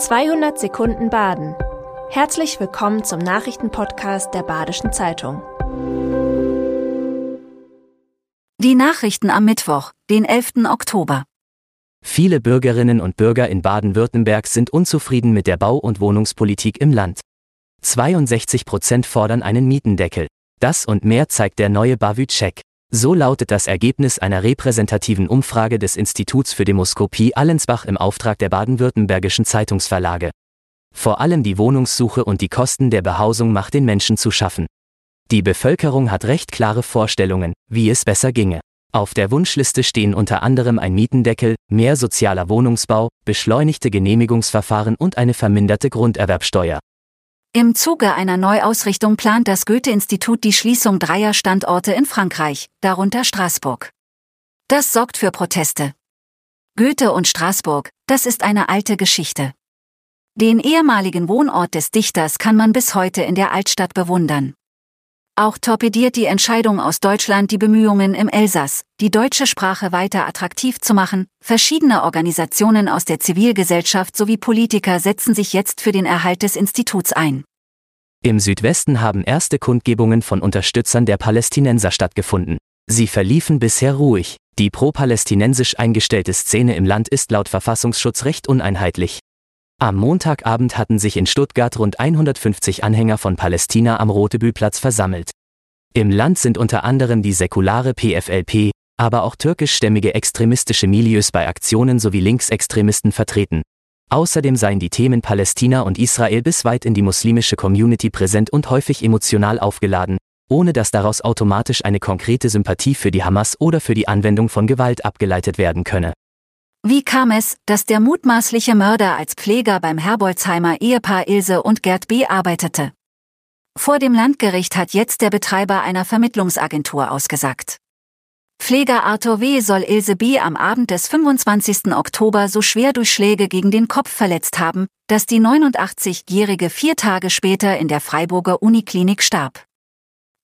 200 Sekunden Baden. Herzlich willkommen zum Nachrichtenpodcast der Badischen Zeitung. Die Nachrichten am Mittwoch, den 11. Oktober. Viele Bürgerinnen und Bürger in Baden-Württemberg sind unzufrieden mit der Bau- und Wohnungspolitik im Land. 62 Prozent fordern einen Mietendeckel. Das und mehr zeigt der neue Bavü-Check. So lautet das Ergebnis einer repräsentativen Umfrage des Instituts für Demoskopie Allensbach im Auftrag der baden-württembergischen Zeitungsverlage. Vor allem die Wohnungssuche und die Kosten der Behausung macht den Menschen zu schaffen. Die Bevölkerung hat recht klare Vorstellungen, wie es besser ginge. Auf der Wunschliste stehen unter anderem ein Mietendeckel, mehr sozialer Wohnungsbau, beschleunigte Genehmigungsverfahren und eine verminderte Grunderwerbsteuer. Im Zuge einer Neuausrichtung plant das Goethe-Institut die Schließung dreier Standorte in Frankreich, darunter Straßburg. Das sorgt für Proteste. Goethe und Straßburg, das ist eine alte Geschichte. Den ehemaligen Wohnort des Dichters kann man bis heute in der Altstadt bewundern. Auch torpediert die Entscheidung aus Deutschland die Bemühungen im Elsass, die deutsche Sprache weiter attraktiv zu machen. Verschiedene Organisationen aus der Zivilgesellschaft sowie Politiker setzen sich jetzt für den Erhalt des Instituts ein. Im Südwesten haben erste Kundgebungen von Unterstützern der Palästinenser stattgefunden. Sie verliefen bisher ruhig. Die pro-palästinensisch eingestellte Szene im Land ist laut Verfassungsschutz recht uneinheitlich. Am Montagabend hatten sich in Stuttgart rund 150 Anhänger von Palästina am Rotebühlplatz versammelt. Im Land sind unter anderem die säkulare PFLP, aber auch türkischstämmige extremistische Milieus bei Aktionen sowie Linksextremisten vertreten. Außerdem seien die Themen Palästina und Israel bis weit in die muslimische Community präsent und häufig emotional aufgeladen, ohne dass daraus automatisch eine konkrete Sympathie für die Hamas oder für die Anwendung von Gewalt abgeleitet werden könne. Wie kam es, dass der mutmaßliche Mörder als Pfleger beim Herbolzheimer Ehepaar Ilse und Gerd B. arbeitete? Vor dem Landgericht hat jetzt der Betreiber einer Vermittlungsagentur ausgesagt. Pfleger Arthur W. soll Ilse B. am Abend des 25. Oktober so schwer durch Schläge gegen den Kopf verletzt haben, dass die 89-Jährige vier Tage später in der Freiburger Uniklinik starb.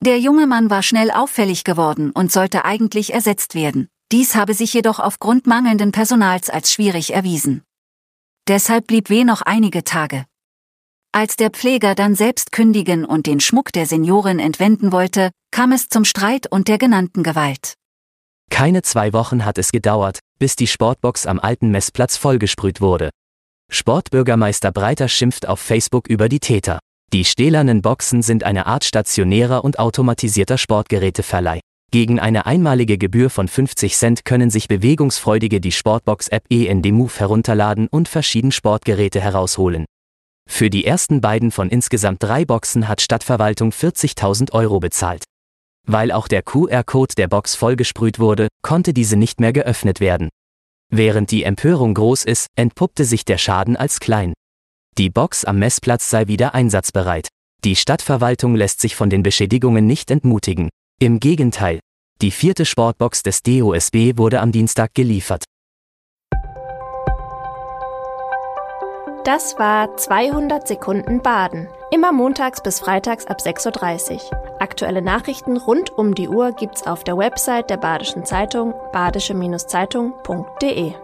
Der junge Mann war schnell auffällig geworden und sollte eigentlich ersetzt werden. Dies habe sich jedoch aufgrund mangelnden Personals als schwierig erwiesen. Deshalb blieb W noch einige Tage. Als der Pfleger dann selbst kündigen und den Schmuck der Seniorin entwenden wollte, kam es zum Streit und der genannten Gewalt. Keine zwei Wochen hat es gedauert, bis die Sportbox am alten Messplatz vollgesprüht wurde. Sportbürgermeister Breiter schimpft auf Facebook über die Täter. Die stählernen Boxen sind eine Art stationärer und automatisierter Sportgeräteverleih. Gegen eine einmalige Gebühr von 50 Cent können sich Bewegungsfreudige die Sportbox-App END Move herunterladen und verschieden Sportgeräte herausholen. Für die ersten beiden von insgesamt drei Boxen hat Stadtverwaltung 40.000 Euro bezahlt. Weil auch der QR-Code der Box vollgesprüht wurde, konnte diese nicht mehr geöffnet werden. Während die Empörung groß ist, entpuppte sich der Schaden als klein. Die Box am Messplatz sei wieder einsatzbereit. Die Stadtverwaltung lässt sich von den Beschädigungen nicht entmutigen. Im Gegenteil, die vierte Sportbox des DOSB wurde am Dienstag geliefert. Das war 200 Sekunden Baden. Immer montags bis freitags ab 6.30 Uhr. Aktuelle Nachrichten rund um die Uhr gibt's auf der Website der Badischen Zeitung badische-zeitung.de.